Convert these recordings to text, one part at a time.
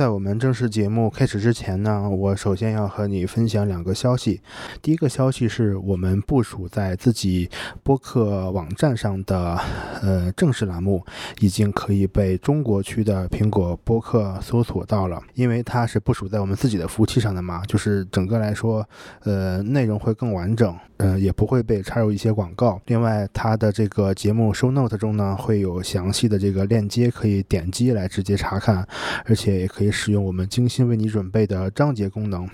在我们正式节目开始之前呢，我首先要和你分享两个消息。第一个消息是我们部署在自己播客网站上的呃正式栏目，已经可以被中国区的苹果播客搜索到了。因为它是部署在我们自己的服务器上的嘛，就是整个来说，呃，内容会更完整，呃，也不会被插入一些广告。另外，它的这个节目 show note 中呢，会有详细的这个链接，可以点击来直接查看，而且也可以。使用我们精心为你准备的章节功能。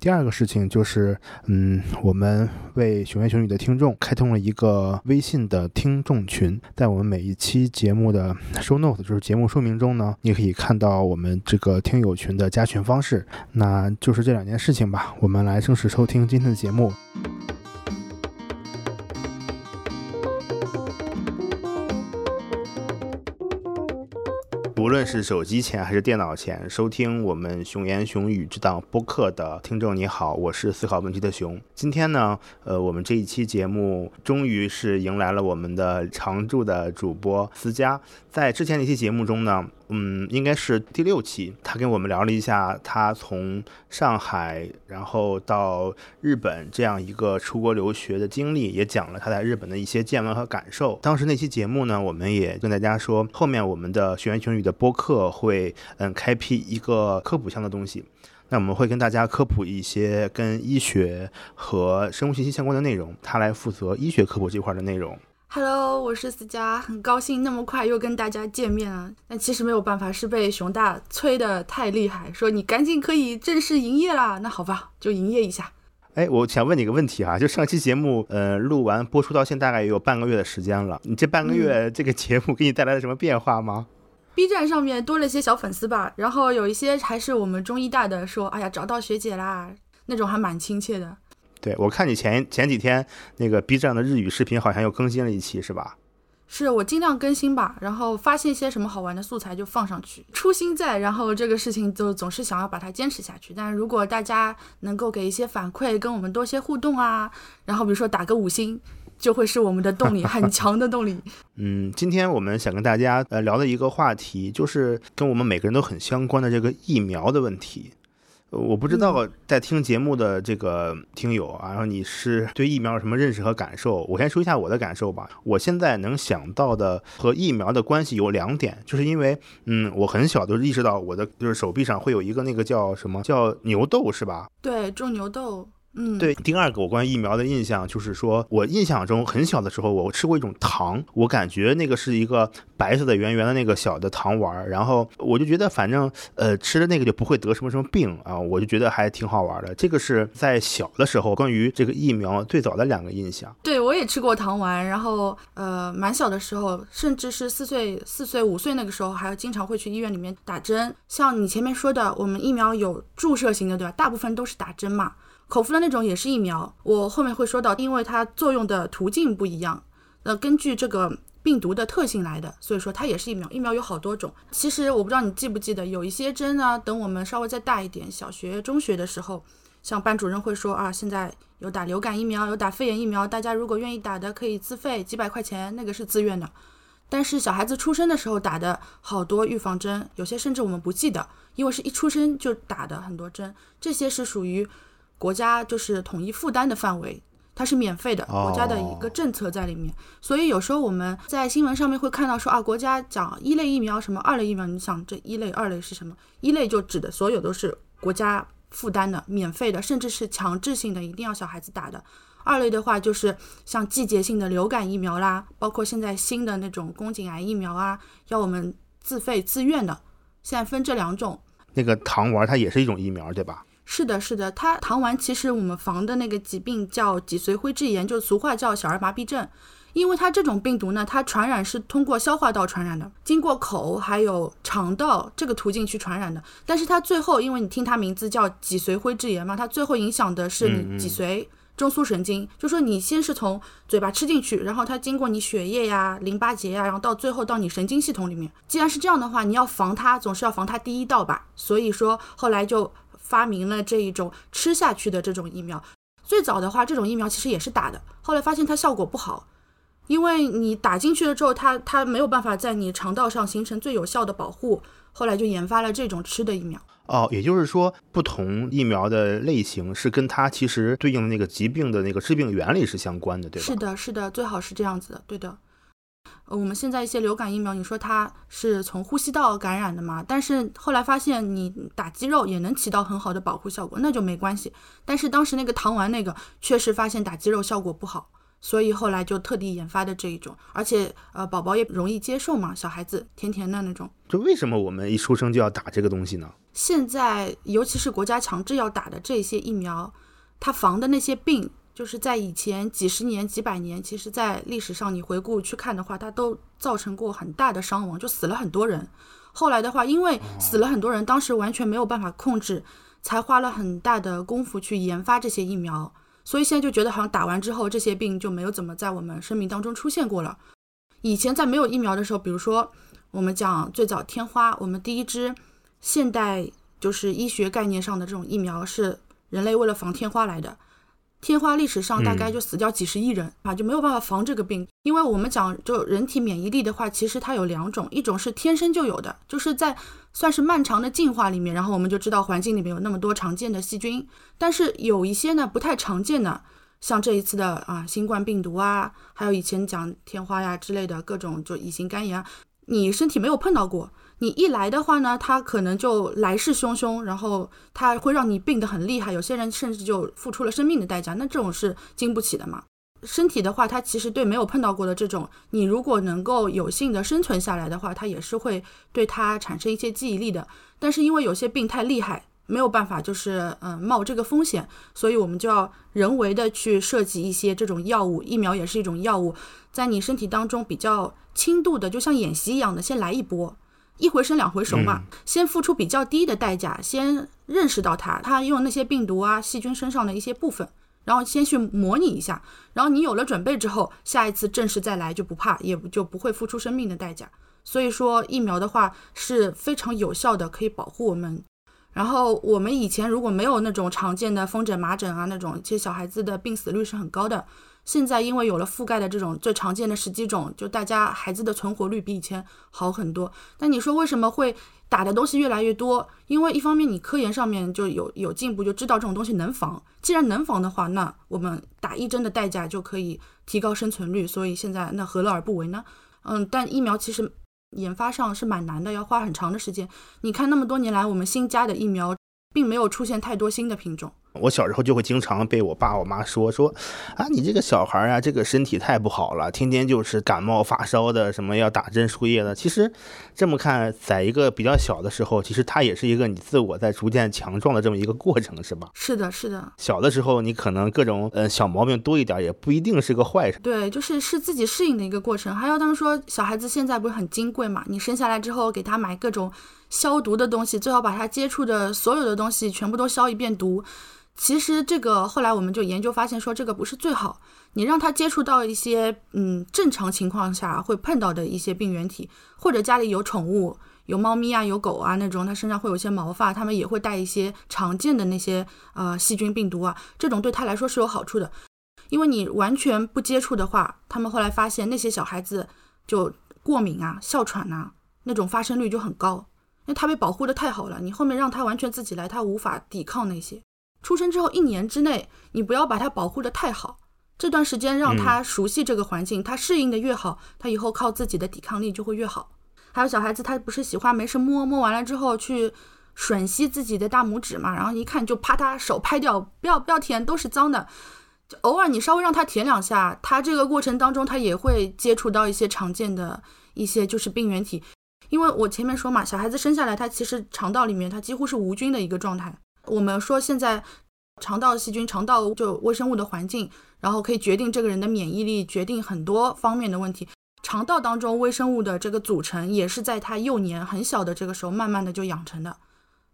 第二个事情就是，嗯，我们为熊言熊语的听众开通了一个微信的听众群，在我们每一期节目的 show note，就是节目说明中呢，你可以看到我们这个听友群的加群方式。那就是这两件事情吧。我们来正式收听今天的节目。无论是手机前还是电脑前收听我们熊言熊语这档播客的听众，你好，我是思考问题的熊。今天呢，呃，我们这一期节目终于是迎来了我们的常驻的主播思佳。在之前那期节目中呢。嗯，应该是第六期，他跟我们聊了一下他从上海然后到日本这样一个出国留学的经历，也讲了他在日本的一些见闻和感受。当时那期节目呢，我们也跟大家说，后面我们的学员群语的播客会嗯开辟一个科普项的东西，那我们会跟大家科普一些跟医学和生物信息相关的内容，他来负责医学科普这块的内容。Hello，我是思佳，很高兴那么快又跟大家见面了。但其实没有办法，是被熊大催的太厉害，说你赶紧可以正式营业啦。那好吧，就营业一下。哎，我想问你个问题啊，就上期节目，呃，录完播出到现在大概也有半个月的时间了，你这半个月这个节目给你带来了什么变化吗？B 站上面多了些小粉丝吧，然后有一些还是我们中医大的说，哎呀，找到学姐啦，那种还蛮亲切的。对，我看你前前几天那个 B 站的日语视频好像又更新了一期，是吧？是我尽量更新吧，然后发现一些什么好玩的素材就放上去，初心在，然后这个事情就总是想要把它坚持下去。但如果大家能够给一些反馈，跟我们多些互动啊，然后比如说打个五星，就会是我们的动力，很强的动力。嗯，今天我们想跟大家呃聊的一个话题，就是跟我们每个人都很相关的这个疫苗的问题。我不知道在听节目的这个听友啊，然后你是对疫苗有什么认识和感受？我先说一下我的感受吧。我现在能想到的和疫苗的关系有两点，就是因为，嗯，我很小就意识到我的就是手臂上会有一个那个叫什么叫牛痘，是吧？对，种牛痘。嗯，对，第二个我关于疫苗的印象就是说，我印象中很小的时候，我吃过一种糖，我感觉那个是一个白色的圆圆的那个小的糖丸儿，然后我就觉得反正呃吃了那个就不会得什么什么病啊，我就觉得还挺好玩的。这个是在小的时候关于这个疫苗最早的两个印象。对，我也吃过糖丸，然后呃蛮小的时候，甚至是四岁、四岁、五岁那个时候，还经常会去医院里面打针。像你前面说的，我们疫苗有注射型的，对吧？大部分都是打针嘛。口服的那种也是疫苗，我后面会说到，因为它作用的途径不一样，那根据这个病毒的特性来的，所以说它也是疫苗。疫苗有好多种，其实我不知道你记不记得，有一些针呢，等我们稍微再大一点，小学、中学的时候，像班主任会说啊，现在有打流感疫苗，有打肺炎疫苗，大家如果愿意打的可以自费几百块钱，那个是自愿的。但是小孩子出生的时候打的好多预防针，有些甚至我们不记得，因为是一出生就打的很多针，这些是属于。国家就是统一负担的范围，它是免费的，国家的一个政策在里面。所以有时候我们在新闻上面会看到说啊，国家讲一类疫苗什么二类疫苗，你想这一类二类是什么？一类就指的所有都是国家负担的、免费的，甚至是强制性的，一定要小孩子打的。二类的话就是像季节性的流感疫苗啦，包括现在新的那种宫颈癌疫苗啊，要我们自费自愿的。现在分这两种。那个糖丸它也是一种疫苗，对吧？是的，是的，它糖丸其实我们防的那个疾病叫脊髓灰质炎，就俗话叫小儿麻痹症。因为它这种病毒呢，它传染是通过消化道传染的，经过口还有肠道这个途径去传染的。但是它最后，因为你听它名字叫脊髓灰质炎嘛，它最后影响的是你脊髓中枢神经。就说你先是从嘴巴吃进去，然后它经过你血液呀、淋巴结呀，然后到最后到你神经系统里面。既然是这样的话，你要防它，总是要防它第一道吧。所以说后来就。发明了这一种吃下去的这种疫苗，最早的话，这种疫苗其实也是打的，后来发现它效果不好，因为你打进去了之后，它它没有办法在你肠道上形成最有效的保护，后来就研发了这种吃的疫苗。哦，也就是说，不同疫苗的类型是跟它其实对应的那个疾病的那个致病原理是相关的，对吧？是的，是的，最好是这样子的，对的。呃，我们现在一些流感疫苗，你说它是从呼吸道感染的嘛？但是后来发现你打肌肉也能起到很好的保护效果，那就没关系。但是当时那个糖丸那个确实发现打肌肉效果不好，所以后来就特地研发的这一种，而且呃宝宝也容易接受嘛，小孩子甜甜的那种。就为什么我们一出生就要打这个东西呢？现在尤其是国家强制要打的这些疫苗，它防的那些病。就是在以前几十年、几百年，其实，在历史上你回顾去看的话，它都造成过很大的伤亡，就死了很多人。后来的话，因为死了很多人，当时完全没有办法控制，才花了很大的功夫去研发这些疫苗。所以现在就觉得好像打完之后，这些病就没有怎么在我们生命当中出现过了。以前在没有疫苗的时候，比如说我们讲最早天花，我们第一支现代就是医学概念上的这种疫苗是人类为了防天花来的。天花历史上大概就死掉几十亿人啊，就没有办法防这个病。因为我们讲就人体免疫力的话，其实它有两种，一种是天生就有的，就是在算是漫长的进化里面，然后我们就知道环境里面有那么多常见的细菌。但是有一些呢不太常见的，像这一次的啊新冠病毒啊，还有以前讲天花呀之类的各种就乙型肝炎，你身体没有碰到过。你一来的话呢，他可能就来势汹汹，然后他会让你病得很厉害，有些人甚至就付出了生命的代价，那这种是经不起的嘛。身体的话，它其实对没有碰到过的这种，你如果能够有幸的生存下来的话，它也是会对它产生一些记忆力的。但是因为有些病太厉害，没有办法就是嗯冒这个风险，所以我们就要人为的去设计一些这种药物，疫苗也是一种药物，在你身体当中比较轻度的，就像演习一样的，先来一波。一回生两回熟嘛，先付出比较低的代价，先认识到它，它用那些病毒啊、细菌身上的一些部分，然后先去模拟一下，然后你有了准备之后，下一次正式再来就不怕，也就不会付出生命的代价。所以说疫苗的话是非常有效的，可以保护我们。然后我们以前如果没有那种常见的风疹、麻疹啊那种，其实小孩子的病死率是很高的。现在因为有了覆盖的这种最常见的十几种，就大家孩子的存活率比以前好很多。但你说为什么会打的东西越来越多？因为一方面你科研上面就有有进步，就知道这种东西能防。既然能防的话，那我们打一针的代价就可以提高生存率。所以现在那何乐而不为呢？嗯，但疫苗其实研发上是蛮难的，要花很长的时间。你看那么多年来，我们新加的疫苗并没有出现太多新的品种。我小时候就会经常被我爸我妈说说，啊，你这个小孩啊，这个身体太不好了，天天就是感冒发烧的，什么要打针输液的。其实这么看，在一个比较小的时候，其实它也是一个你自我在逐渐强壮的这么一个过程，是吧？是的，是的。小的时候你可能各种呃小毛病多一点，也不一定是个坏事。对，就是是自己适应的一个过程。还有他们说，小孩子现在不是很金贵嘛？你生下来之后给他买各种消毒的东西，最好把他接触的所有的东西全部都消一遍毒。其实这个后来我们就研究发现说这个不是最好，你让他接触到一些嗯正常情况下会碰到的一些病原体，或者家里有宠物有猫咪啊有狗啊那种，它身上会有一些毛发，它们也会带一些常见的那些呃细菌病毒啊，这种对他来说是有好处的，因为你完全不接触的话，他们后来发现那些小孩子就过敏啊哮喘呐那种发生率就很高，因为他被保护的太好了，你后面让他完全自己来，他无法抵抗那些。出生之后一年之内，你不要把它保护的太好，这段时间让他熟悉这个环境，他适应的越好，他以后靠自己的抵抗力就会越好。还有小孩子，他不是喜欢没事摸摸完了之后去吮吸自己的大拇指嘛，然后一看就啪嗒手拍掉，不要不要舔，都是脏的。就偶尔你稍微让他舔两下，他这个过程当中他也会接触到一些常见的一些就是病原体，因为我前面说嘛，小孩子生下来他其实肠道里面他几乎是无菌的一个状态。我们说现在肠道细菌、肠道就微生物的环境，然后可以决定这个人的免疫力，决定很多方面的问题。肠道当中微生物的这个组成，也是在他幼年很小的这个时候，慢慢的就养成的。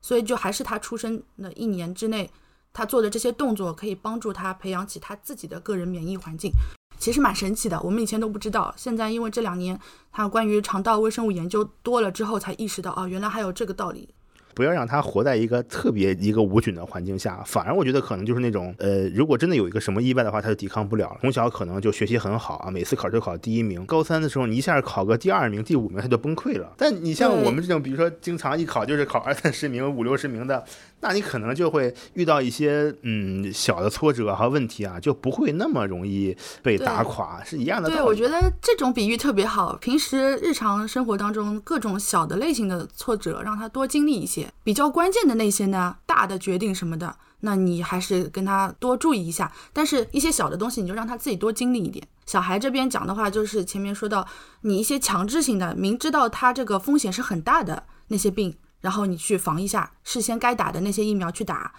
所以就还是他出生的一年之内，他做的这些动作，可以帮助他培养起他自己的个人免疫环境，其实蛮神奇的。我们以前都不知道，现在因为这两年他关于肠道微生物研究多了之后，才意识到啊，原来还有这个道理。不要让他活在一个特别一个无菌的环境下。反而我觉得可能就是那种，呃，如果真的有一个什么意外的话，他就抵抗不了。从小可能就学习很好啊，每次考试考第一名，高三的时候你一下考个第二名、第五名，他就崩溃了。但你像我们这种，比如说经常一考就是考二三十名、五六十名的。那你可能就会遇到一些嗯小的挫折和问题啊，就不会那么容易被打垮，是一样的。对，我觉得这种比喻特别好。平时日常生活当中各种小的类型的挫折，让他多经历一些。比较关键的那些呢，大的决定什么的，那你还是跟他多注意一下。但是，一些小的东西，你就让他自己多经历一点。小孩这边讲的话，就是前面说到，你一些强制性的，明知道他这个风险是很大的那些病。然后你去防一下，事先该打的那些疫苗去打，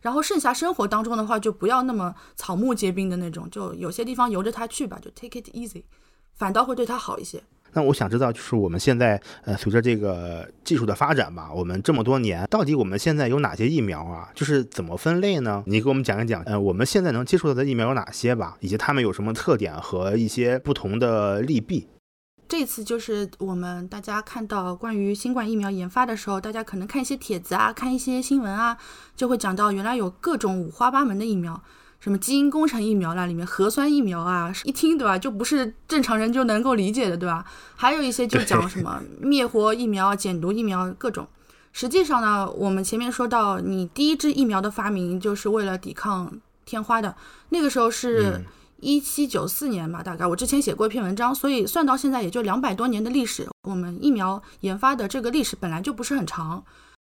然后剩下生活当中的话就不要那么草木皆兵的那种，就有些地方由着他去吧，就 take it easy，反倒会对他好一些。那我想知道，就是我们现在呃，随着这个技术的发展吧，我们这么多年，到底我们现在有哪些疫苗啊？就是怎么分类呢？你给我们讲一讲，呃，我们现在能接触到的疫苗有哪些吧，以及它们有什么特点和一些不同的利弊。这次就是我们大家看到关于新冠疫苗研发的时候，大家可能看一些帖子啊，看一些新闻啊，就会讲到原来有各种五花八门的疫苗，什么基因工程疫苗啦，里面核酸疫苗啊，一听对吧，就不是正常人就能够理解的对吧？还有一些就讲什么灭活疫苗、减毒疫苗各种。实际上呢，我们前面说到，你第一支疫苗的发明就是为了抵抗天花的，那个时候是。一七九四年吧，大概我之前写过一篇文章，所以算到现在也就两百多年的历史。我们疫苗研发的这个历史本来就不是很长，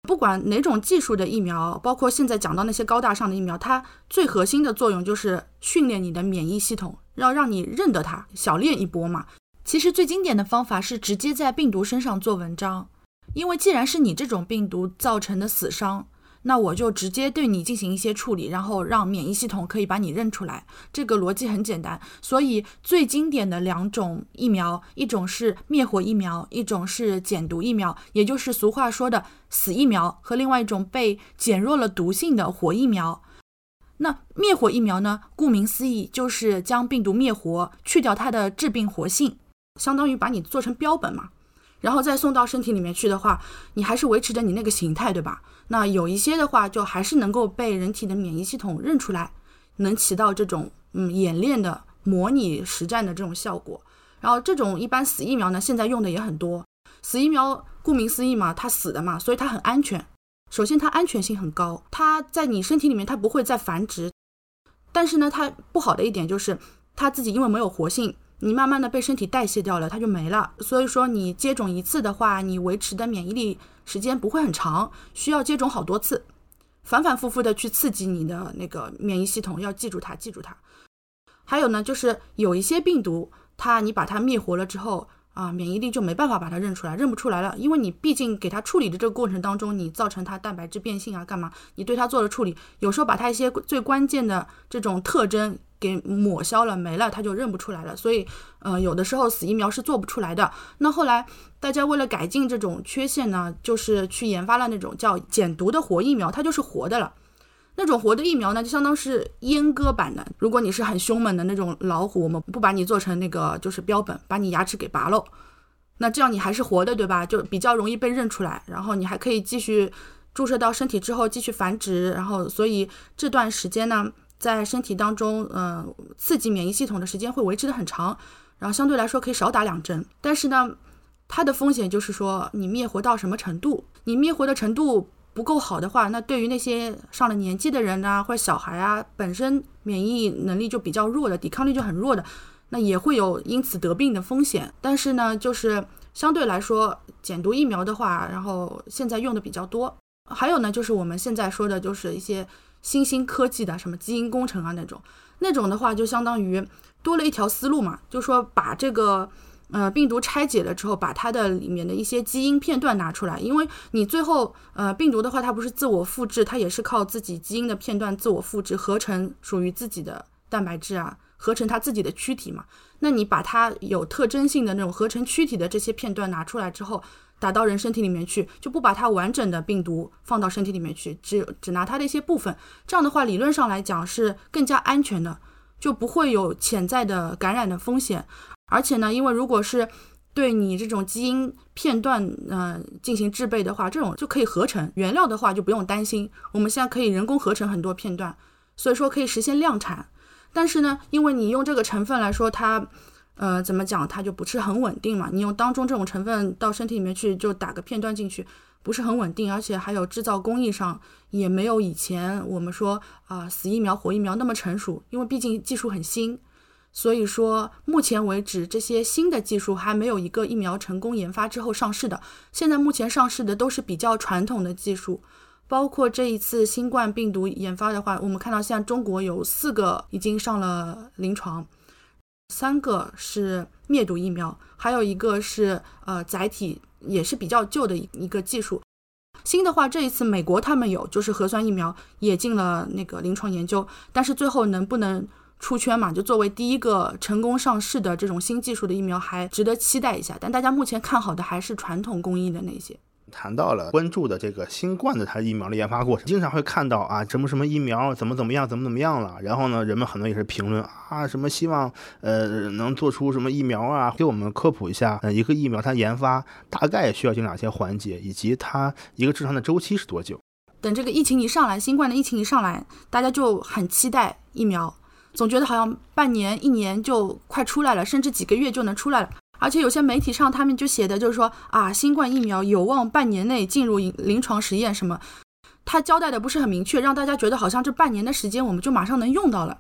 不管哪种技术的疫苗，包括现在讲到那些高大上的疫苗，它最核心的作用就是训练你的免疫系统，要让你认得它，小练一波嘛。其实最经典的方法是直接在病毒身上做文章，因为既然是你这种病毒造成的死伤。那我就直接对你进行一些处理，然后让免疫系统可以把你认出来。这个逻辑很简单，所以最经典的两种疫苗，一种是灭活疫苗，一种是减毒疫苗，也就是俗话说的死疫苗和另外一种被减弱了毒性的活疫苗。那灭活疫苗呢？顾名思义，就是将病毒灭活，去掉它的致病活性，相当于把你做成标本嘛。然后再送到身体里面去的话，你还是维持着你那个形态，对吧？那有一些的话，就还是能够被人体的免疫系统认出来，能起到这种嗯演练的模拟实战的这种效果。然后这种一般死疫苗呢，现在用的也很多。死疫苗顾名思义嘛，它死的嘛，所以它很安全。首先它安全性很高，它在你身体里面它不会再繁殖。但是呢，它不好的一点就是它自己因为没有活性。你慢慢的被身体代谢掉了，它就没了。所以说你接种一次的话，你维持的免疫力时间不会很长，需要接种好多次，反反复复的去刺激你的那个免疫系统，要记住它，记住它。还有呢，就是有一些病毒，它你把它灭活了之后啊，免疫力就没办法把它认出来，认不出来了，因为你毕竟给它处理的这个过程当中，你造成它蛋白质变性啊，干嘛？你对它做了处理，有时候把它一些最关键的这种特征。给抹消了没了，它就认不出来了。所以，呃，有的时候死疫苗是做不出来的。那后来大家为了改进这种缺陷呢，就是去研发了那种叫减毒的活疫苗，它就是活的了。那种活的疫苗呢，就相当是阉割版的。如果你是很凶猛的那种老虎，我们不把你做成那个就是标本，把你牙齿给拔喽，那这样你还是活的，对吧？就比较容易被认出来。然后你还可以继续注射到身体之后继续繁殖。然后，所以这段时间呢。在身体当中，嗯，刺激免疫系统的时间会维持的很长，然后相对来说可以少打两针。但是呢，它的风险就是说，你灭活到什么程度？你灭活的程度不够好的话，那对于那些上了年纪的人啊，或者小孩啊，本身免疫能力就比较弱的，抵抗力就很弱的，那也会有因此得病的风险。但是呢，就是相对来说，减毒疫苗的话，然后现在用的比较多。还有呢，就是我们现在说的，就是一些。新兴科技的什么基因工程啊那种，那种的话就相当于多了一条思路嘛，就说把这个呃病毒拆解了之后，把它的里面的一些基因片段拿出来，因为你最后呃病毒的话它不是自我复制，它也是靠自己基因的片段自我复制合成属于自己的蛋白质啊，合成它自己的躯体嘛。那你把它有特征性的那种合成躯体的这些片段拿出来之后。打到人身体里面去，就不把它完整的病毒放到身体里面去，只只拿它的一些部分。这样的话，理论上来讲是更加安全的，就不会有潜在的感染的风险。而且呢，因为如果是对你这种基因片段呃进行制备的话，这种就可以合成原料的话就不用担心，我们现在可以人工合成很多片段，所以说可以实现量产。但是呢，因为你用这个成分来说，它呃怎么讲，它就不是很稳定嘛。你用当中这种成分到身体里面去，就打个片段进去，不是很稳定，而且还有制造工艺上也没有以前我们说啊死疫苗活疫苗那么成熟，因为毕竟技术很新。所以说，目前为止，这些新的技术还没有一个疫苗成功研发之后上市的。现在目前上市的都是比较传统的技术，包括这一次新冠病毒研发的话，我们看到现在中国有四个已经上了临床，三个是灭毒疫苗，还有一个是呃载体，也是比较旧的一一个技术。新的话，这一次美国他们有，就是核酸疫苗也进了那个临床研究，但是最后能不能？出圈嘛，就作为第一个成功上市的这种新技术的疫苗，还值得期待一下。但大家目前看好的还是传统工艺的那些。谈到了关注的这个新冠的它疫苗的研发过程，经常会看到啊，什么什么疫苗怎么怎么样，怎么怎么样了。然后呢，人们很多也是评论啊，什么希望呃能做出什么疫苗啊，给我们科普一下，呃，一个疫苗它研发大概需要经哪些环节，以及它一个正常的周期是多久。等这个疫情一上来，新冠的疫情一上来，大家就很期待疫苗。总觉得好像半年、一年就快出来了，甚至几个月就能出来了。而且有些媒体上他们就写的就是说啊，新冠疫苗有望半年内进入临床实验什么，他交代的不是很明确，让大家觉得好像这半年的时间我们就马上能用到了。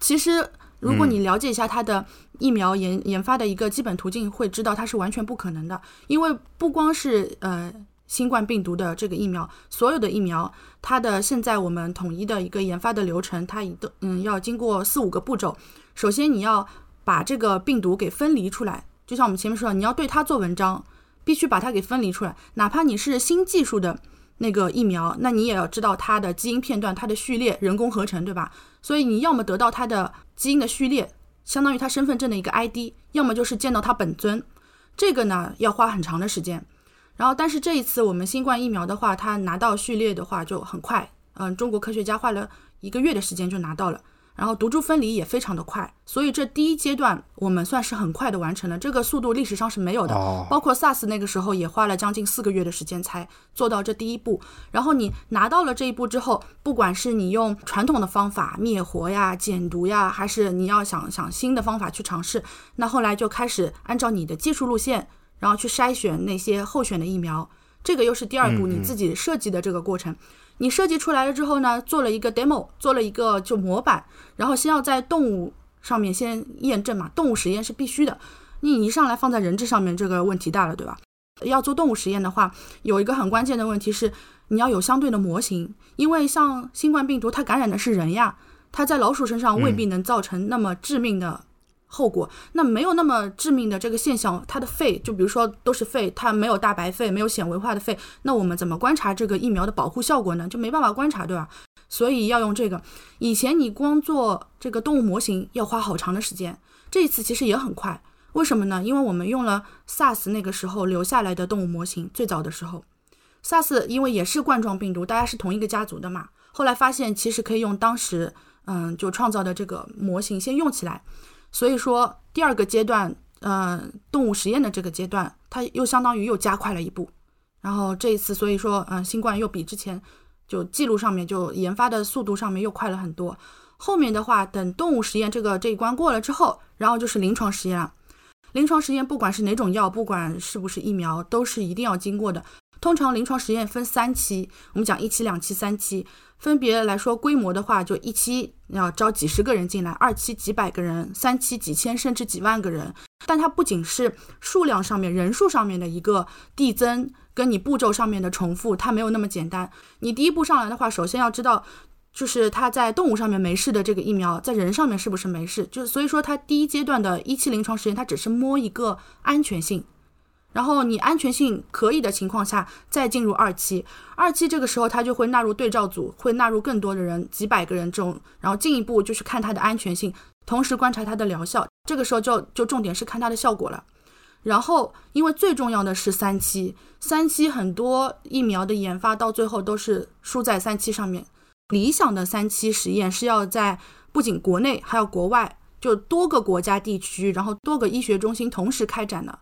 其实如果你了解一下它的疫苗研研发的一个基本途径，会知道它是完全不可能的，因为不光是呃。新冠病毒的这个疫苗，所有的疫苗，它的现在我们统一的一个研发的流程，它一都嗯要经过四五个步骤。首先你要把这个病毒给分离出来，就像我们前面说的，你要对它做文章，必须把它给分离出来。哪怕你是新技术的那个疫苗，那你也要知道它的基因片段、它的序列，人工合成，对吧？所以你要么得到它的基因的序列，相当于它身份证的一个 ID，要么就是见到它本尊，这个呢要花很长的时间。然后，但是这一次我们新冠疫苗的话，它拿到序列的话就很快，嗯，中国科学家花了一个月的时间就拿到了，然后毒株分离也非常的快，所以这第一阶段我们算是很快的完成了，这个速度历史上是没有的，包括 SARS 那个时候也花了将近四个月的时间才做到这第一步。然后你拿到了这一步之后，不管是你用传统的方法灭活呀、减毒呀，还是你要想想新的方法去尝试，那后来就开始按照你的技术路线。然后去筛选那些候选的疫苗，这个又是第二步你自己设计的这个过程。你设计出来了之后呢，做了一个 demo，做了一个就模板，然后先要在动物上面先验证嘛，动物实验是必须的。你一上来放在人质上面，这个问题大了，对吧？要做动物实验的话，有一个很关键的问题是，你要有相对的模型，因为像新冠病毒它感染的是人呀，它在老鼠身上未必能造成那么致命的。后果那没有那么致命的这个现象，它的肺就比如说都是肺，它没有大白肺，没有显微化的肺，那我们怎么观察这个疫苗的保护效果呢？就没办法观察，对吧？所以要用这个。以前你光做这个动物模型要花好长的时间，这一次其实也很快。为什么呢？因为我们用了 SARS 那个时候留下来的动物模型，最早的时候，SARS 因为也是冠状病毒，大家是同一个家族的嘛。后来发现其实可以用当时嗯就创造的这个模型先用起来。所以说，第二个阶段，呃，动物实验的这个阶段，它又相当于又加快了一步。然后这一次，所以说，嗯，新冠又比之前就记录上面就研发的速度上面又快了很多。后面的话，等动物实验这个这一关过了之后，然后就是临床实验了。临床实验不管是哪种药，不管是不是疫苗，都是一定要经过的。通常临床实验分三期，我们讲一期、两期、三期。分别来说，规模的话，就一期要招几十个人进来，二期几百个人，三期几千甚至几万个人。但它不仅是数量上面、人数上面的一个递增，跟你步骤上面的重复，它没有那么简单。你第一步上来的话，首先要知道，就是它在动物上面没事的这个疫苗，在人上面是不是没事？就是所以说，它第一阶段的一期临床实验，它只是摸一个安全性。然后你安全性可以的情况下，再进入二期。二期这个时候，它就会纳入对照组，会纳入更多的人，几百个人这种。然后进一步就是看它的安全性，同时观察它的疗效。这个时候就就重点是看它的效果了。然后，因为最重要的是三期，三期很多疫苗的研发到最后都是输在三期上面。理想的三期实验是要在不仅国内还有国外，就多个国家地区，然后多个医学中心同时开展的。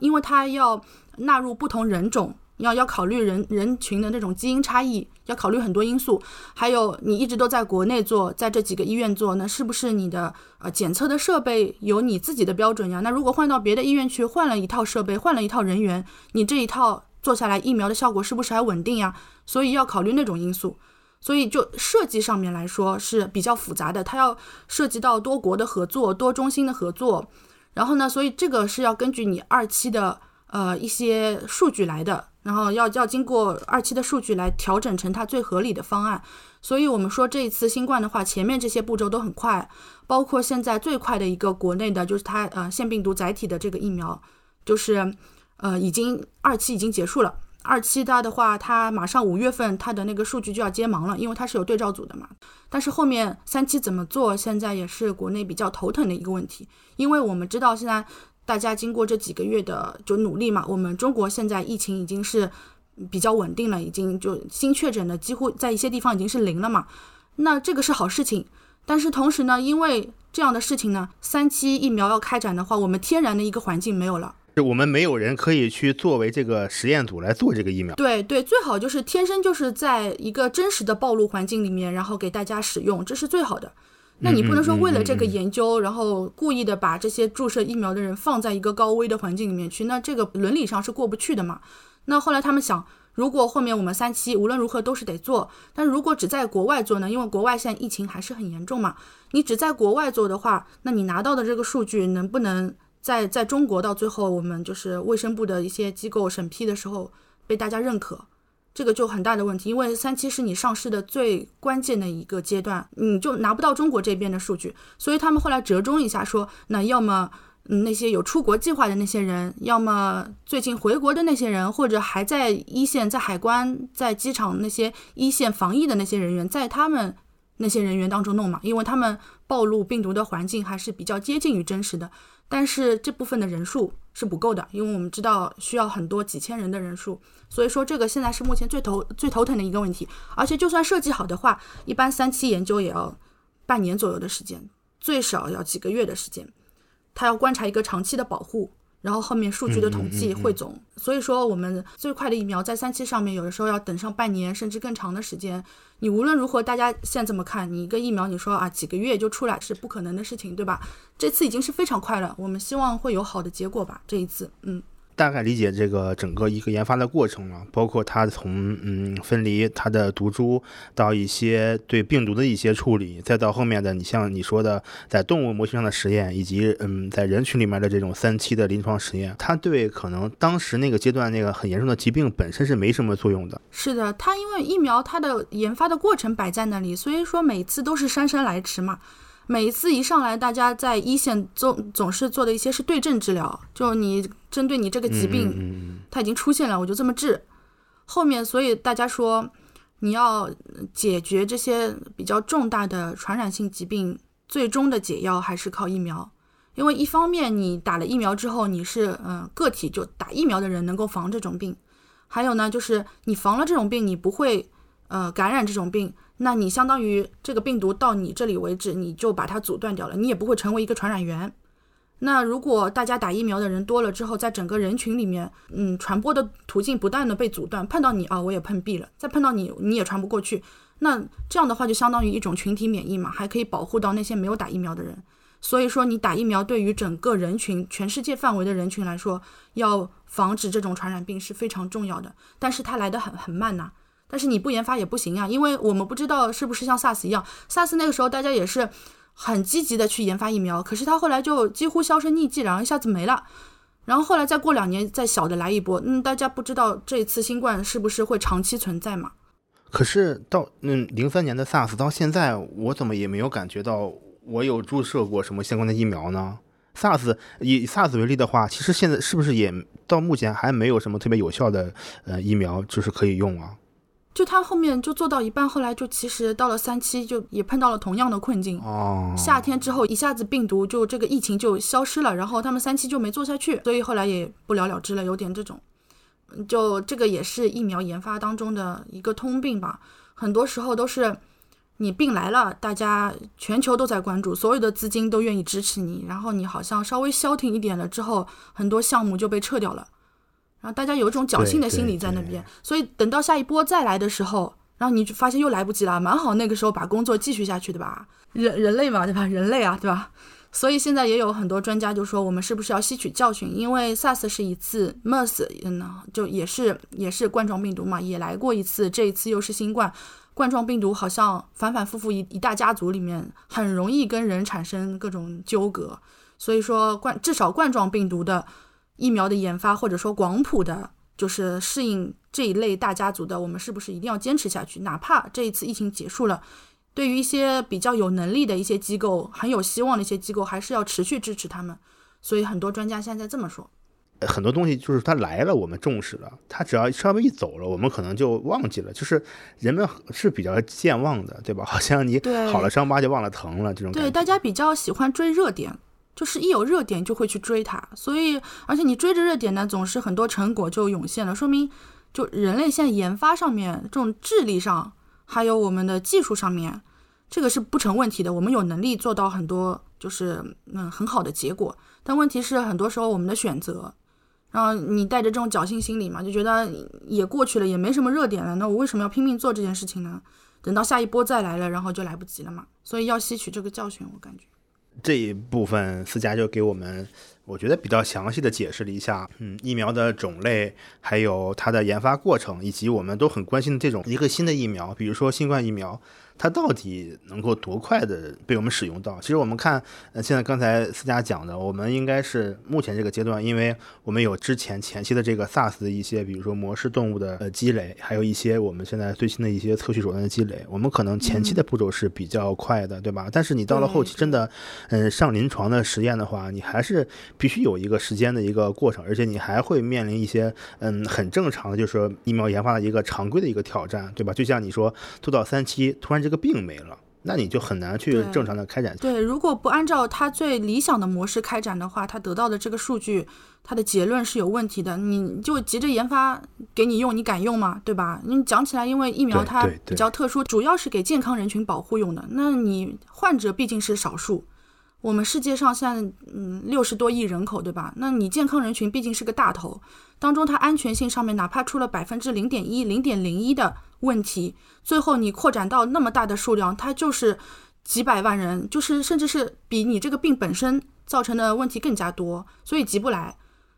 因为它要纳入不同人种。要要考虑人人群的那种基因差异，要考虑很多因素。还有你一直都在国内做，在这几个医院做，那是不是你的呃检测的设备有你自己的标准呀？那如果换到别的医院去，换了一套设备，换了一套人员，你这一套做下来疫苗的效果是不是还稳定呀？所以要考虑那种因素。所以就设计上面来说是比较复杂的，它要涉及到多国的合作、多中心的合作。然后呢，所以这个是要根据你二期的呃一些数据来的。然后要要经过二期的数据来调整成它最合理的方案，所以我们说这一次新冠的话，前面这些步骤都很快，包括现在最快的一个国内的就是它呃腺病毒载体的这个疫苗，就是呃已经二期已经结束了，二期它的话，它马上五月份它的那个数据就要接盲了，因为它是有对照组的嘛。但是后面三期怎么做，现在也是国内比较头疼的一个问题，因为我们知道现在。大家经过这几个月的就努力嘛，我们中国现在疫情已经是比较稳定了，已经就新确诊的几乎在一些地方已经是零了嘛。那这个是好事情，但是同时呢，因为这样的事情呢，三期疫苗要开展的话，我们天然的一个环境没有了，我们没有人可以去作为这个实验组来做这个疫苗。对对，最好就是天生就是在一个真实的暴露环境里面，然后给大家使用，这是最好的。那你不能说为了这个研究，然后故意的把这些注射疫苗的人放在一个高危的环境里面去，那这个伦理上是过不去的嘛？那后来他们想，如果后面我们三期无论如何都是得做，但如果只在国外做呢？因为国外现在疫情还是很严重嘛，你只在国外做的话，那你拿到的这个数据能不能在在中国到最后我们就是卫生部的一些机构审批的时候被大家认可？这个就很大的问题，因为三期是你上市的最关键的一个阶段，你就拿不到中国这边的数据，所以他们后来折中一下，说那要么嗯那些有出国计划的那些人，要么最近回国的那些人，或者还在一线在海关在机场那些一线防疫的那些人员，在他们那些人员当中弄嘛，因为他们暴露病毒的环境还是比较接近于真实的。但是这部分的人数是不够的，因为我们知道需要很多几千人的人数，所以说这个现在是目前最头最头疼的一个问题。而且就算设计好的话，一般三期研究也要半年左右的时间，最少要几个月的时间，他要观察一个长期的保护。然后后面数据的统计汇总，所以说我们最快的疫苗在三期上面，有的时候要等上半年甚至更长的时间。你无论如何，大家现在这么看？你一个疫苗，你说啊几个月就出来是不可能的事情，对吧？这次已经是非常快了，我们希望会有好的结果吧。这一次，嗯。大概理解这个整个一个研发的过程了，包括它从嗯分离它的毒株，到一些对病毒的一些处理，再到后面的你像你说的在动物模型上的实验，以及嗯在人群里面的这种三期的临床实验，它对可能当时那个阶段那个很严重的疾病本身是没什么作用的。是的，它因为疫苗它的研发的过程摆在那里，所以说每次都是姗姗来迟嘛。每一次一上来，大家在一线总总是做的一些是对症治疗，就你针对你这个疾病，它已经出现了，我就这么治。后面所以大家说，你要解决这些比较重大的传染性疾病，最终的解药还是靠疫苗。因为一方面你打了疫苗之后，你是嗯个体就打疫苗的人能够防这种病，还有呢就是你防了这种病，你不会呃感染这种病。那你相当于这个病毒到你这里为止，你就把它阻断掉了，你也不会成为一个传染源。那如果大家打疫苗的人多了之后，在整个人群里面，嗯，传播的途径不断的被阻断，碰到你啊，我也碰壁了，再碰到你，你也传不过去。那这样的话，就相当于一种群体免疫嘛，还可以保护到那些没有打疫苗的人。所以说，你打疫苗对于整个人群、全世界范围的人群来说，要防止这种传染病是非常重要的。但是它来得很很慢呐。但是你不研发也不行啊，因为我们不知道是不是像 SARS 一样，SARS 那个时候大家也是很积极的去研发疫苗，可是它后来就几乎销声匿迹，然后一下子没了，然后后来再过两年再小的来一波，嗯，大家不知道这次新冠是不是会长期存在嘛？可是到嗯零三年的 SARS 到现在，我怎么也没有感觉到我有注射过什么相关的疫苗呢？SARS 以 SARS 为例的话，其实现在是不是也到目前还没有什么特别有效的呃疫苗就是可以用啊？就他后面就做到一半，后来就其实到了三期，就也碰到了同样的困境。哦，夏天之后一下子病毒就这个疫情就消失了，然后他们三期就没做下去，所以后来也不了了之了，有点这种。就这个也是疫苗研发当中的一个通病吧，很多时候都是你病来了，大家全球都在关注，所有的资金都愿意支持你，然后你好像稍微消停一点了之后，很多项目就被撤掉了，然后大家有一种侥幸的心理在那边，所以等到下一波再来的时候，然后你就发现又来不及了，蛮好那个时候把工作继续下去的吧，人人类嘛，对吧？人类啊，对吧？所以现在也有很多专家就说，我们是不是要吸取教训？因为 SARS 是一次，MERS 嗯，就也是也是冠状病毒嘛，也来过一次，这一次又是新冠。冠状病毒好像反反复复一一大家族里面很容易跟人产生各种纠葛，所以说冠至少冠状病毒的疫苗的研发或者说广谱的，就是适应这一类大家族的，我们是不是一定要坚持下去？哪怕这一次疫情结束了，对于一些比较有能力的一些机构，很有希望的一些机构，还是要持续支持他们。所以很多专家现在这么说。很多东西就是它来了，我们重视了；它只要稍微一走了，我们可能就忘记了。就是人们是比较健忘的，对吧？好像你好了伤疤就忘了疼了这种。对，大家比较喜欢追热点，就是一有热点就会去追它。所以，而且你追着热点呢，总是很多成果就涌现了，说明就人类现在研发上面这种智力上，还有我们的技术上面，这个是不成问题的。我们有能力做到很多，就是嗯很好的结果。但问题是，很多时候我们的选择。然后你带着这种侥幸心理嘛，就觉得也过去了，也没什么热点了，那我为什么要拼命做这件事情呢？等到下一波再来了，然后就来不及了嘛。所以要吸取这个教训，我感觉这一部分思佳就给我们，我觉得比较详细的解释了一下，嗯，疫苗的种类，还有它的研发过程，以及我们都很关心的这种一个新的疫苗，比如说新冠疫苗。它到底能够多快的被我们使用到？其实我们看，呃，现在刚才思佳讲的，我们应该是目前这个阶段，因为我们有之前前期的这个 SaaS 的一些，比如说模式动物的呃积累，还有一些我们现在最新的一些测序手段的积累，我们可能前期的步骤是比较快的，对吧？但是你到了后期，真的，嗯，上临床的实验的话，你还是必须有一个时间的一个过程，而且你还会面临一些，嗯，很正常的，就是说疫苗研发的一个常规的一个挑战，对吧？就像你说做到三期，突然。这个病没了，那你就很难去正常的开展。对，如果不按照它最理想的模式开展的话，它得到的这个数据，它的结论是有问题的。你就急着研发给你用，你敢用吗？对吧？你讲起来，因为疫苗它比较特殊，主要是给健康人群保护用的。那你患者毕竟是少数。我们世界上现在嗯六十多亿人口，对吧？那你健康人群毕竟是个大头，当中它安全性上面哪怕出了百分之零点一、零点零一的问题，最后你扩展到那么大的数量，它就是几百万人，就是甚至是比你这个病本身造成的问题更加多，所以急不来。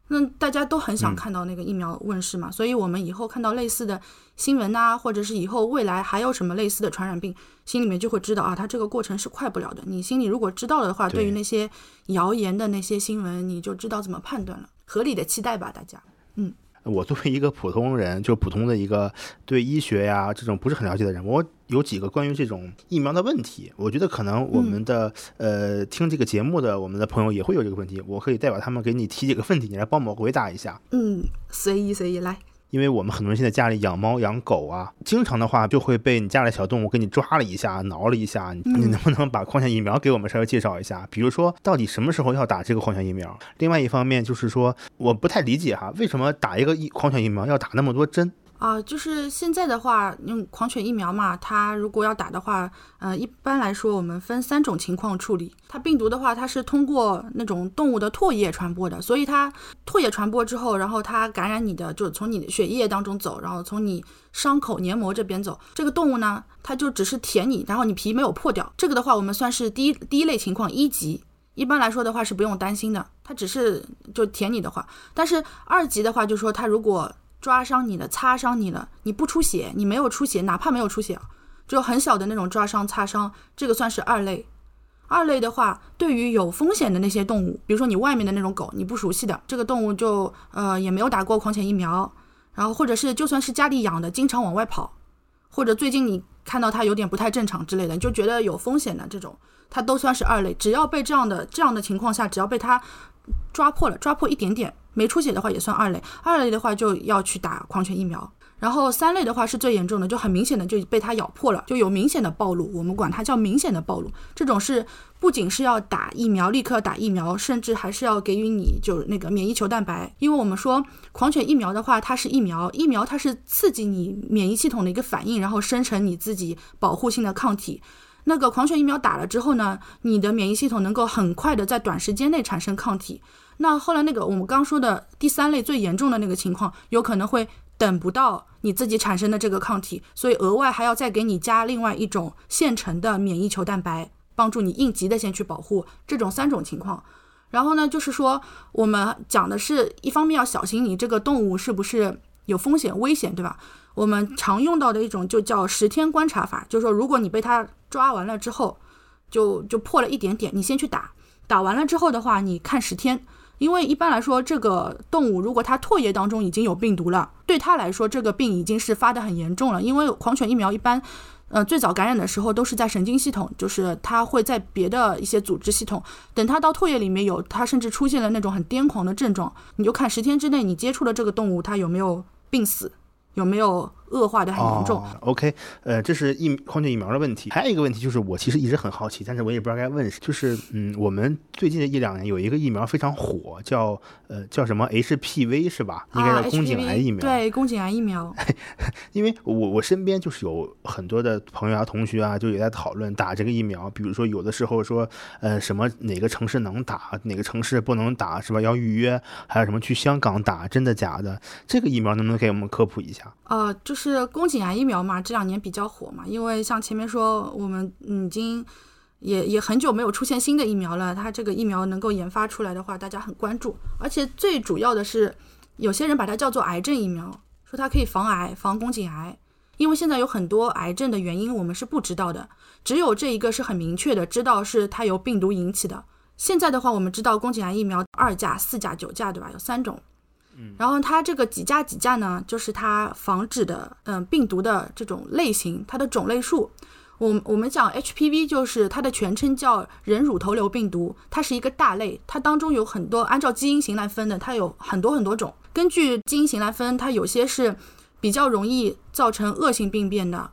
那大家都很想看到那个疫苗问世嘛，所以我们以后看到类似的新闻呐，或者是以后未来还有什么类似的传染病，心里面就会知道啊，它这个过程是快不了的。你心里如果知道了的话，对于那些谣言的那些新闻，你就知道怎么判断了，合理的期待吧，大家，嗯。我作为一个普通人，就普通的一个对医学呀这种不是很了解的人，我有几个关于这种疫苗的问题，我觉得可能我们的呃听这个节目的我们的朋友也会有这个问题，我可以代表他们给你提几个问题，你来帮我回答一下。嗯，随意随意来。因为我们很多人现在家里养猫养狗啊，经常的话就会被你家里小动物给你抓了一下、挠了一下。你能不能把狂犬疫苗给我们稍微介绍一下？比如说，到底什么时候要打这个狂犬疫苗？另外一方面就是说，我不太理解哈，为什么打一个疫狂犬疫苗要打那么多针？啊，就是现在的话，用狂犬疫苗嘛，它如果要打的话，呃，一般来说我们分三种情况处理。它病毒的话，它是通过那种动物的唾液传播的，所以它唾液传播之后，然后它感染你的，就是从你的血液当中走，然后从你伤口黏膜这边走。这个动物呢，它就只是舔你，然后你皮没有破掉。这个的话，我们算是第一第一类情况，一级。一般来说的话是不用担心的，它只是就舔你的话。但是二级的话，就说它如果抓伤你了，擦伤你了，你不出血，你没有出血，哪怕没有出血，只有很小的那种抓伤、擦伤，这个算是二类。二类的话，对于有风险的那些动物，比如说你外面的那种狗，你不熟悉的这个动物，就呃也没有打过狂犬疫苗，然后或者是就算是家里养的，经常往外跑，或者最近你看到它有点不太正常之类的，你就觉得有风险的这种，它都算是二类。只要被这样的这样的情况下，只要被它抓破了，抓破一点点。没出血的话也算二类，二类的话就要去打狂犬疫苗。然后三类的话是最严重的，就很明显的就被它咬破了，就有明显的暴露，我们管它叫明显的暴露。这种是不仅是要打疫苗，立刻打疫苗，甚至还是要给予你就那个免疫球蛋白，因为我们说狂犬疫苗的话，它是疫苗，疫苗它是刺激你免疫系统的一个反应，然后生成你自己保护性的抗体。那个狂犬疫苗打了之后呢，你的免疫系统能够很快的在短时间内产生抗体。那后来那个我们刚说的第三类最严重的那个情况，有可能会等不到你自己产生的这个抗体，所以额外还要再给你加另外一种现成的免疫球蛋白，帮助你应急的先去保护。这种三种情况，然后呢，就是说我们讲的是一方面要小心你这个动物是不是有风险危险，对吧？我们常用到的一种就叫十天观察法，就是说如果你被它抓完了之后，就就破了一点点，你先去打，打完了之后的话，你看十天。因为一般来说，这个动物如果它唾液当中已经有病毒了，对它来说，这个病已经是发的很严重了。因为狂犬疫苗一般，呃，最早感染的时候都是在神经系统，就是它会在别的一些组织系统。等它到唾液里面有，它甚至出现了那种很癫狂的症状，你就看十天之内你接触的这个动物它有没有病死，有没有。恶化的很严重。OK，呃，这是疫狂犬疫苗的问题。还有一个问题就是，我其实一直很好奇，但是我也不知道该问谁。就是，嗯，我们最近的一两年有一个疫苗非常火，叫呃叫什么 HPV 是吧？应该叫宫颈癌疫苗。对，宫颈癌疫苗。因为我我身边就是有很多的朋友啊、同学啊，就也在讨论打这个疫苗。比如说有的时候说，呃，什么哪个城市能打，哪个城市不能打，是吧？要预约，还有什么去香港打，真的假的？这个疫苗能不能给我们科普一下？呃，就是是宫颈癌疫苗嘛，这两年比较火嘛，因为像前面说，我们已经也也很久没有出现新的疫苗了，它这个疫苗能够研发出来的话，大家很关注，而且最主要的是，有些人把它叫做癌症疫苗，说它可以防癌、防宫颈癌，因为现在有很多癌症的原因我们是不知道的，只有这一个是很明确的，知道是它由病毒引起的。现在的话，我们知道宫颈癌疫苗二价、四价、九价，对吧？有三种。然后它这个几价几价呢？就是它防止的，嗯，病毒的这种类型，它的种类数。我我们讲 HPV，就是它的全称叫人乳头瘤病毒，它是一个大类，它当中有很多按照基因型来分的，它有很多很多种。根据基因型来分，它有些是比较容易造成恶性病变的，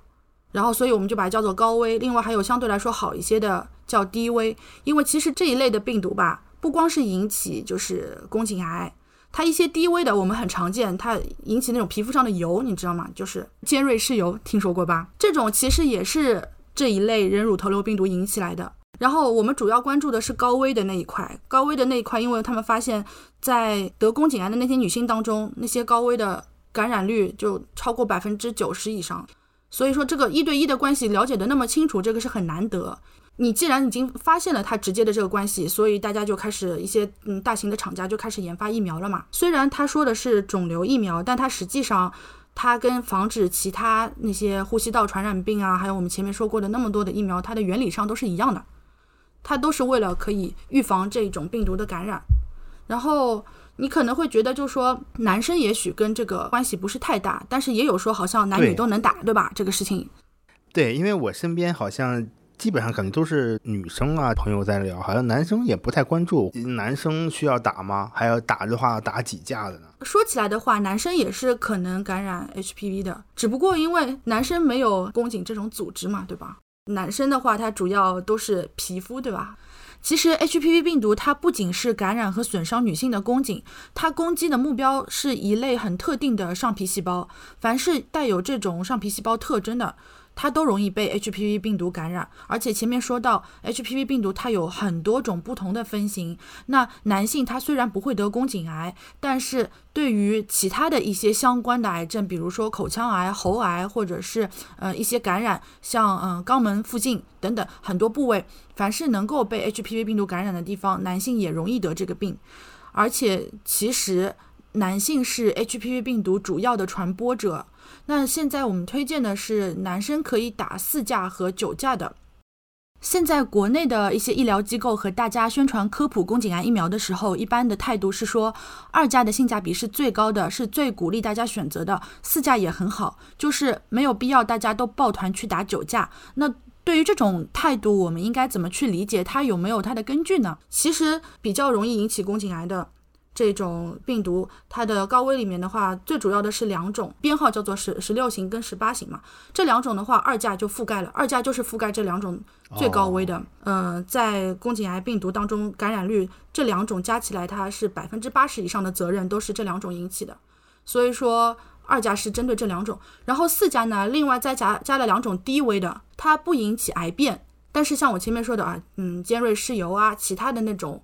然后所以我们就把它叫做高危。另外还有相对来说好一些的叫低危，因为其实这一类的病毒吧，不光是引起就是宫颈癌。它一些低危的，我们很常见，它引起那种皮肤上的油，你知道吗？就是尖锐湿疣，听说过吧？这种其实也是这一类人乳头瘤病毒引起来的。然后我们主要关注的是高危的那一块，高危的那一块，因为他们发现，在得宫颈癌的那些女性当中，那些高危的感染率就超过百分之九十以上。所以说，这个一对一的关系了解的那么清楚，这个是很难得。你既然已经发现了它直接的这个关系，所以大家就开始一些嗯大型的厂家就开始研发疫苗了嘛。虽然他说的是肿瘤疫苗，但它实际上它跟防止其他那些呼吸道传染病啊，还有我们前面说过的那么多的疫苗，它的原理上都是一样的，它都是为了可以预防这种病毒的感染。然后你可能会觉得，就说男生也许跟这个关系不是太大，但是也有说好像男女都能打，对吧？这个事情。对，因为我身边好像。基本上可能都是女生啊，朋友在聊，好像男生也不太关注。男生需要打吗？还要打的话，打几架的呢？说起来的话，男生也是可能感染 HPV 的，只不过因为男生没有宫颈这种组织嘛，对吧？男生的话，它主要都是皮肤，对吧？其实 HPV 病毒它不仅是感染和损伤女性的宫颈，它攻击的目标是一类很特定的上皮细胞，凡是带有这种上皮细胞特征的。它都容易被 HPV 病毒感染，而且前面说到 HPV 病毒它有很多种不同的分型。那男性他虽然不会得宫颈癌，但是对于其他的一些相关的癌症，比如说口腔癌、喉癌，或者是呃一些感染，像嗯肛门附近等等很多部位，凡是能够被 HPV 病毒感染的地方，男性也容易得这个病。而且其实男性是 HPV 病毒主要的传播者。那现在我们推荐的是男生可以打四价和九价的。现在国内的一些医疗机构和大家宣传科普宫颈癌疫苗的时候，一般的态度是说二价的性价比是最高的，是最鼓励大家选择的。四价也很好，就是没有必要大家都抱团去打九价。那对于这种态度，我们应该怎么去理解它有没有它的根据呢？其实比较容易引起宫颈癌的。这种病毒，它的高危里面的话，最主要的是两种，编号叫做十十六型跟十八型嘛。这两种的话，二价就覆盖了，二价就是覆盖这两种最高危的。嗯，在宫颈癌病毒当中，感染率这两种加起来，它是百分之八十以上的责任都是这两种引起的。所以说，二价是针对这两种，然后四价呢，另外再加加了两种低危的，它不引起癌变。但是像我前面说的啊，嗯，尖锐湿疣啊，其他的那种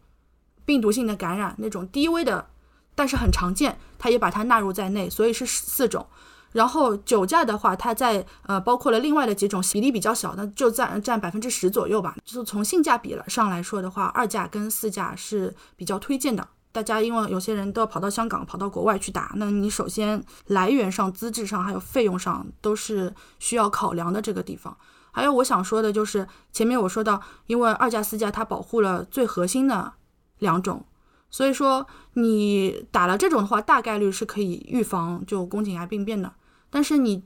病毒性的感染，那种低危的，但是很常见，它也把它纳入在内，所以是四种。然后九价的话，它在呃包括了另外的几种，比例比较小，那就占占百分之十左右吧。就是从性价比了上来说的话，二价跟四价是比较推荐的。大家因为有些人都要跑到香港、跑到国外去打，那你首先来源上、资质上还有费用上都是需要考量的这个地方。还有我想说的就是，前面我说到，因为二价四价它保护了最核心的两种，所以说你打了这种的话，大概率是可以预防就宫颈癌病变的。但是你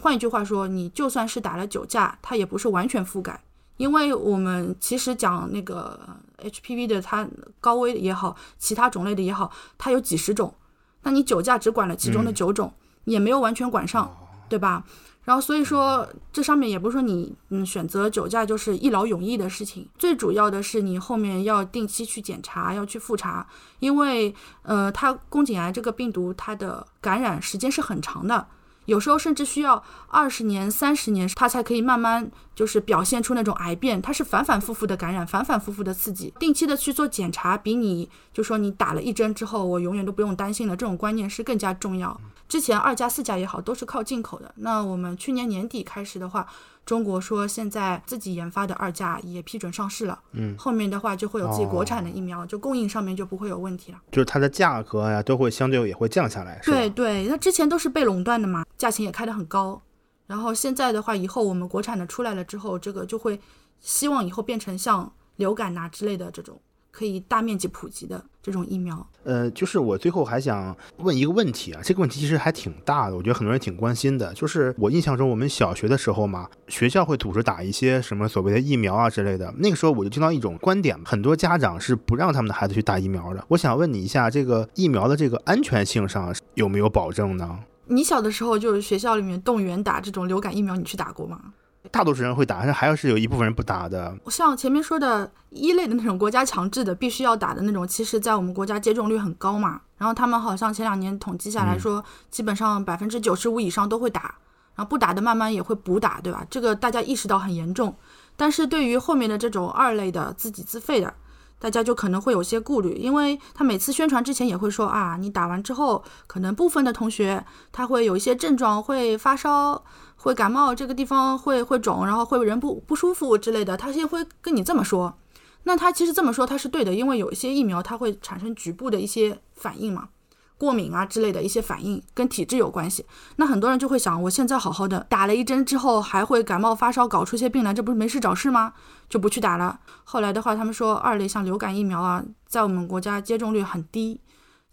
换一句话说，你就算是打了九价，它也不是完全覆盖，因为我们其实讲那个 HPV 的它高危也好，其他种类的也好，它有几十种，那你九价只管了其中的九种，也没有完全管上，对吧？然后所以说，这上面也不是说你嗯选择酒驾就是一劳永逸的事情，最主要的是你后面要定期去检查，要去复查，因为呃，它宫颈癌这个病毒它的感染时间是很长的，有时候甚至需要二十年、三十年，它才可以慢慢就是表现出那种癌变，它是反反复复的感染，反反复复的刺激，定期的去做检查，比你就说你打了一针之后，我永远都不用担心了，这种观念是更加重要。之前二价四价也好，都是靠进口的。那我们去年年底开始的话，中国说现在自己研发的二价也批准上市了。嗯，后面的话就会有自己国产的疫苗，就供应上面就不会有问题了。就是它的价格呀，都会相对也会降下来。对对，它之前都是被垄断的嘛，价钱也开得很高。然后现在的话，以后我们国产的出来了之后，这个就会希望以后变成像流感呐之类的这种。可以大面积普及的这种疫苗，呃，就是我最后还想问一个问题啊，这个问题其实还挺大的，我觉得很多人挺关心的。就是我印象中，我们小学的时候嘛，学校会组织打一些什么所谓的疫苗啊之类的。那个时候我就听到一种观点，很多家长是不让他们的孩子去打疫苗的。我想问你一下，这个疫苗的这个安全性上有没有保证呢？你小的时候就是学校里面动员打这种流感疫苗，你去打过吗？大多数人会打，但是还是有一部分人不打的。像前面说的一类的那种国家强制的必须要打的那种，其实在我们国家接种率很高嘛。然后他们好像前两年统计下来说，基本上百分之九十五以上都会打，然后不打的慢慢也会补打，对吧？这个大家意识到很严重。但是对于后面的这种二类的自己自费的，大家就可能会有些顾虑，因为他每次宣传之前也会说啊，你打完之后，可能部分的同学他会有一些症状，会发烧。会感冒，这个地方会会肿，然后会人不不舒服之类的，他先会跟你这么说。那他其实这么说他是对的，因为有一些疫苗它会产生局部的一些反应嘛，过敏啊之类的一些反应，跟体质有关系。那很多人就会想，我现在好好的打了一针之后还会感冒发烧，搞出些病来，这不是没事找事吗？就不去打了。后来的话，他们说二类像流感疫苗啊，在我们国家接种率很低，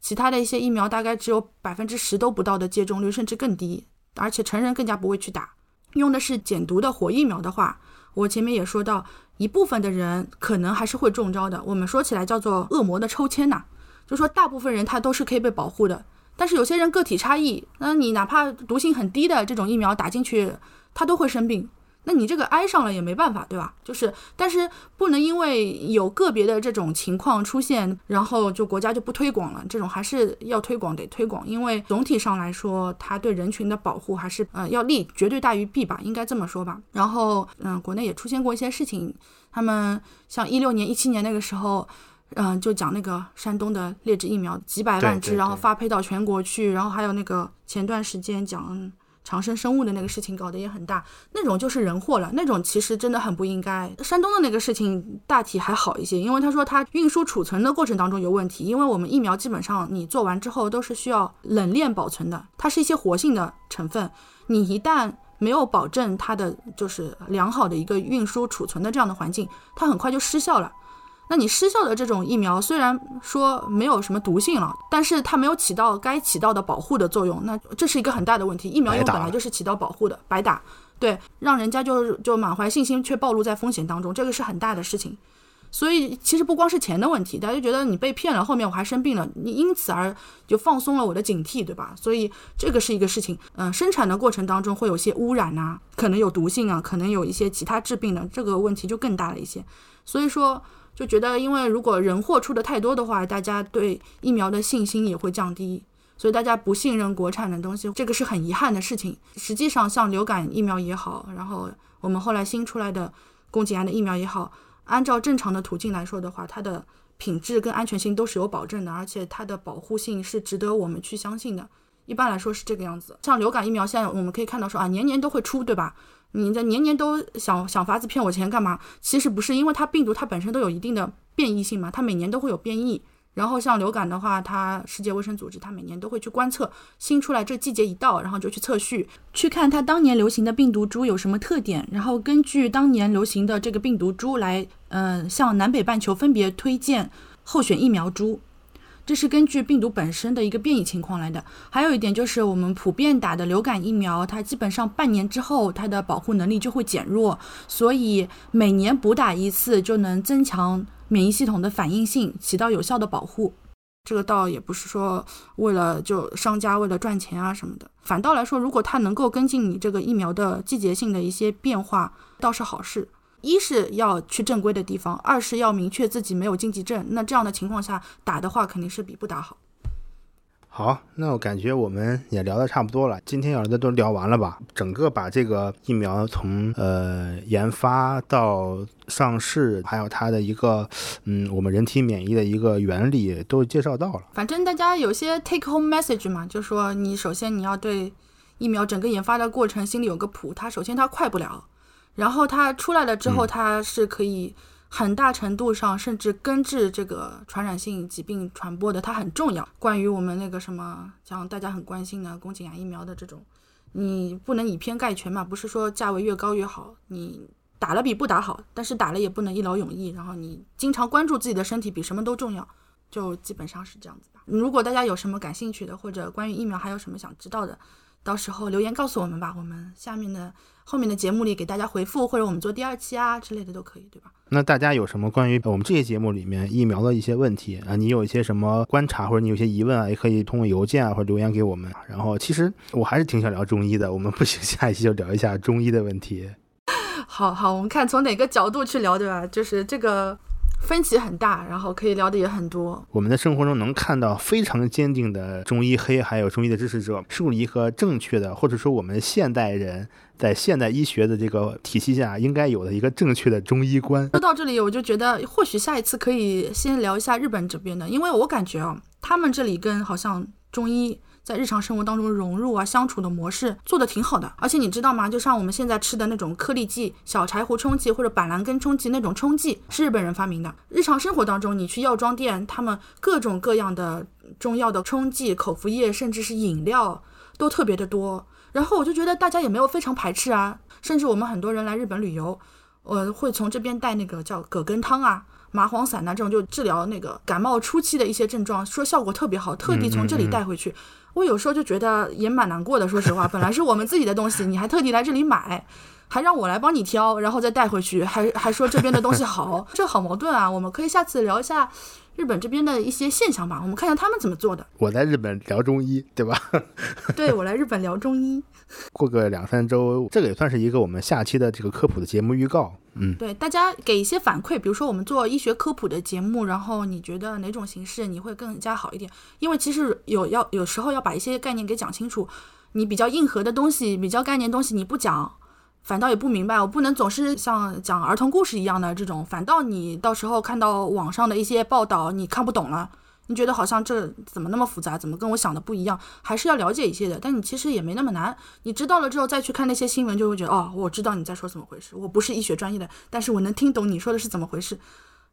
其他的一些疫苗大概只有百分之十都不到的接种率，甚至更低。而且成人更加不会去打，用的是减毒的活疫苗的话，我前面也说到，一部分的人可能还是会中招的。我们说起来叫做恶魔的抽签呐，就说大部分人他都是可以被保护的，但是有些人个体差异，那你哪怕毒性很低的这种疫苗打进去，他都会生病。那你这个挨上了也没办法，对吧？就是，但是不能因为有个别的这种情况出现，然后就国家就不推广了。这种还是要推广，得推广，因为总体上来说，它对人群的保护还是呃要利绝对大于弊吧，应该这么说吧。然后，嗯，国内也出现过一些事情，他们像一六年、一七年那个时候，嗯，就讲那个山东的劣质疫苗几百万支，然后发配到全国去，然后还有那个前段时间讲。长生生物的那个事情搞得也很大，那种就是人祸了，那种其实真的很不应该。山东的那个事情大体还好一些，因为他说他运输储存的过程当中有问题，因为我们疫苗基本上你做完之后都是需要冷链保存的，它是一些活性的成分，你一旦没有保证它的就是良好的一个运输储存的这样的环境，它很快就失效了。那你失效的这种疫苗，虽然说没有什么毒性了，但是它没有起到该起到的保护的作用，那这是一个很大的问题。疫苗用本来就是起到保护的，白打，对，让人家就就满怀信心却暴露在风险当中，这个是很大的事情。所以其实不光是钱的问题，大家就觉得你被骗了，后面我还生病了，你因此而就放松了我的警惕，对吧？所以这个是一个事情。嗯，生产的过程当中会有些污染呐，可能有毒性啊，可能有一些其他致病的，这个问题就更大了一些。所以说就觉得，因为如果人货出的太多的话，大家对疫苗的信心也会降低，所以大家不信任国产的东西，这个是很遗憾的事情。实际上，像流感疫苗也好，然后我们后来新出来的宫颈癌的疫苗也好。按照正常的途径来说的话，它的品质跟安全性都是有保证的，而且它的保护性是值得我们去相信的。一般来说是这个样子。像流感疫苗，现在我们可以看到说啊，年年都会出，对吧？你在年年都想想法子骗我钱干嘛？其实不是，因为它病毒它本身都有一定的变异性嘛，它每年都会有变异。然后像流感的话，它世界卫生组织它每年都会去观测新出来这季节一到，然后就去测序，去看它当年流行的病毒株有什么特点，然后根据当年流行的这个病毒株来，嗯，向南北半球分别推荐候选疫苗株。这是根据病毒本身的一个变异情况来的。还有一点就是我们普遍打的流感疫苗，它基本上半年之后它的保护能力就会减弱，所以每年补打一次就能增强。免疫系统的反应性起到有效的保护，这个倒也不是说为了就商家为了赚钱啊什么的，反倒来说，如果它能够跟进你这个疫苗的季节性的一些变化，倒是好事。一是要去正规的地方，二是要明确自己没有禁忌症，那这样的情况下打的话，肯定是比不打好。好，那我感觉我们也聊得差不多了。今天聊的都聊完了吧？整个把这个疫苗从呃研发到上市，还有它的一个嗯我们人体免疫的一个原理都介绍到了。反正大家有些 take home message 嘛，就说你首先你要对疫苗整个研发的过程心里有个谱。它首先它快不了，然后它出来了之后它是可以。很大程度上，甚至根治这个传染性疾病传播的，它很重要。关于我们那个什么，像大家很关心的宫颈癌疫苗的这种，你不能以偏概全嘛，不是说价位越高越好，你打了比不打好，但是打了也不能一劳永逸。然后你经常关注自己的身体比什么都重要，就基本上是这样子吧。如果大家有什么感兴趣的，或者关于疫苗还有什么想知道的，到时候留言告诉我们吧，我们下面的后面的节目里给大家回复，或者我们做第二期啊之类的都可以，对吧？那大家有什么关于我们这些节目里面疫苗的一些问题啊？你有一些什么观察，或者你有些疑问啊，也可以通过邮件啊或者留言给我们。然后，其实我还是挺想聊中医的，我们不行，下一期就聊一下中医的问题。好好，我们看从哪个角度去聊，对吧？就是这个。分歧很大，然后可以聊的也很多。我们的生活中能看到非常坚定的中医黑，还有中医的支持者，树立一个正确的，或者说我们现代人在现代医学的这个体系下应该有的一个正确的中医观。说到这里，我就觉得或许下一次可以先聊一下日本这边的，因为我感觉啊，他们这里跟好像中医。在日常生活当中融入啊，相处的模式做的挺好的。而且你知道吗？就像我们现在吃的那种颗粒剂、小柴胡冲剂或者板蓝根冲剂那种冲剂，是日本人发明的。日常生活当中，你去药妆店，他们各种各样的中药的冲剂、口服液，甚至是饮料，都特别的多。然后我就觉得大家也没有非常排斥啊。甚至我们很多人来日本旅游，呃，会从这边带那个叫葛根汤啊。麻黄散呐，这种就治疗那个感冒初期的一些症状，说效果特别好，特地从这里带回去。我有时候就觉得也蛮难过的，说实话，本来是我们自己的东西，你还特地来这里买，还让我来帮你挑，然后再带回去，还还说这边的东西好，这好矛盾啊！我们可以下次聊一下日本这边的一些现象吧，我们看看他们怎么做的。我在日本聊中医，对吧？对，我来日本聊中医。过个两三周，这个也算是一个我们下期的这个科普的节目预告。嗯，对，大家给一些反馈，比如说我们做医学科普的节目，然后你觉得哪种形式你会更加好一点？因为其实有要有时候要把一些概念给讲清楚，你比较硬核的东西、比较概念东西你不讲，反倒也不明白。我不能总是像讲儿童故事一样的这种，反倒你到时候看到网上的一些报道，你看不懂了。你觉得好像这怎么那么复杂？怎么跟我想的不一样？还是要了解一些的。但你其实也没那么难。你知道了之后再去看那些新闻，就会觉得哦，我知道你在说怎么回事。我不是医学专业的，但是我能听懂你说的是怎么回事。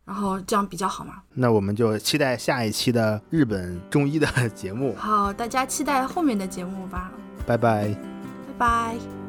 然后这样比较好嘛？那我们就期待下一期的日本中医的节目。好，大家期待后面的节目吧。拜拜。拜拜。